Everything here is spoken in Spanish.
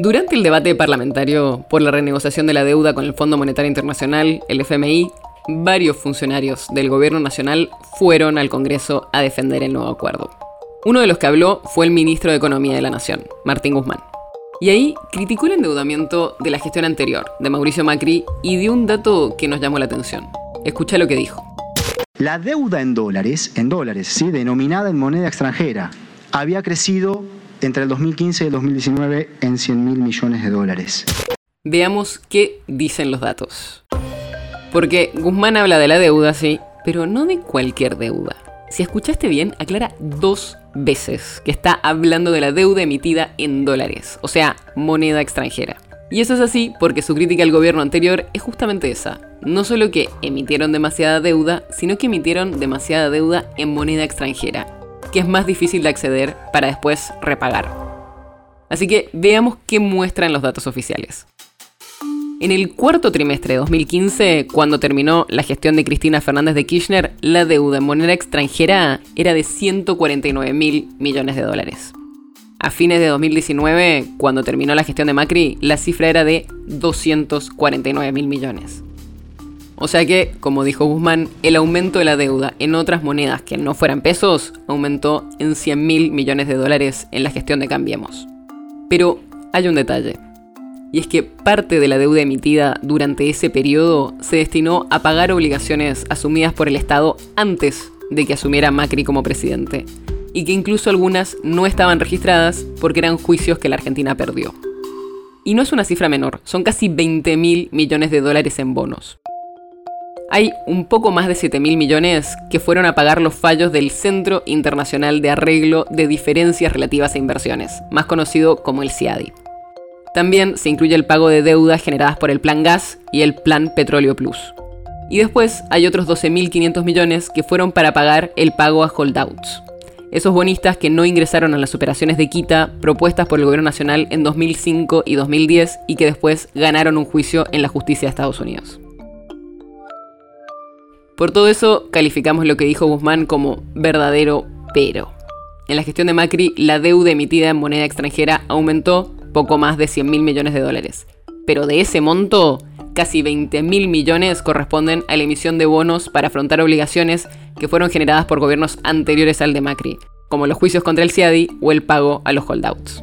Durante el debate parlamentario por la renegociación de la deuda con el Fondo Monetario Internacional, el FMI, varios funcionarios del gobierno nacional fueron al Congreso a defender el nuevo acuerdo. Uno de los que habló fue el ministro de Economía de la Nación, Martín Guzmán. Y ahí criticó el endeudamiento de la gestión anterior, de Mauricio Macri, y dio un dato que nos llamó la atención. Escucha lo que dijo. La deuda en dólares, en dólares, ¿sí? denominada en moneda extranjera, había crecido entre el 2015 y el 2019 en 100 mil millones de dólares. Veamos qué dicen los datos. Porque Guzmán habla de la deuda, sí, pero no de cualquier deuda. Si escuchaste bien, aclara dos veces que está hablando de la deuda emitida en dólares, o sea, moneda extranjera. Y eso es así porque su crítica al gobierno anterior es justamente esa. No solo que emitieron demasiada deuda, sino que emitieron demasiada deuda en moneda extranjera, que es más difícil de acceder para después repagar. Así que veamos qué muestran los datos oficiales. En el cuarto trimestre de 2015, cuando terminó la gestión de Cristina Fernández de Kirchner, la deuda en moneda extranjera era de 149 mil millones de dólares. A fines de 2019, cuando terminó la gestión de Macri, la cifra era de 249 mil millones. O sea que, como dijo Guzmán, el aumento de la deuda en otras monedas que no fueran pesos aumentó en 100 mil millones de dólares en la gestión de Cambiemos. Pero hay un detalle. Y es que parte de la deuda emitida durante ese periodo se destinó a pagar obligaciones asumidas por el Estado antes de que asumiera Macri como presidente. Y que incluso algunas no estaban registradas porque eran juicios que la Argentina perdió. Y no es una cifra menor, son casi 20 mil millones de dólares en bonos hay un poco más de 7 mil millones que fueron a pagar los fallos del Centro Internacional de Arreglo de Diferencias Relativas a Inversiones, más conocido como el CIADI. También se incluye el pago de deudas generadas por el Plan Gas y el Plan Petróleo Plus. Y después hay otros 12.500 millones que fueron para pagar el pago a holdouts. Esos bonistas que no ingresaron a las operaciones de quita propuestas por el gobierno nacional en 2005 y 2010 y que después ganaron un juicio en la justicia de Estados Unidos. Por todo eso, calificamos lo que dijo Guzmán como verdadero pero. En la gestión de Macri, la deuda emitida en moneda extranjera aumentó poco más de 100 mil millones de dólares. Pero de ese monto, casi 20 mil millones corresponden a la emisión de bonos para afrontar obligaciones que fueron generadas por gobiernos anteriores al de Macri, como los juicios contra el CIADI o el pago a los holdouts.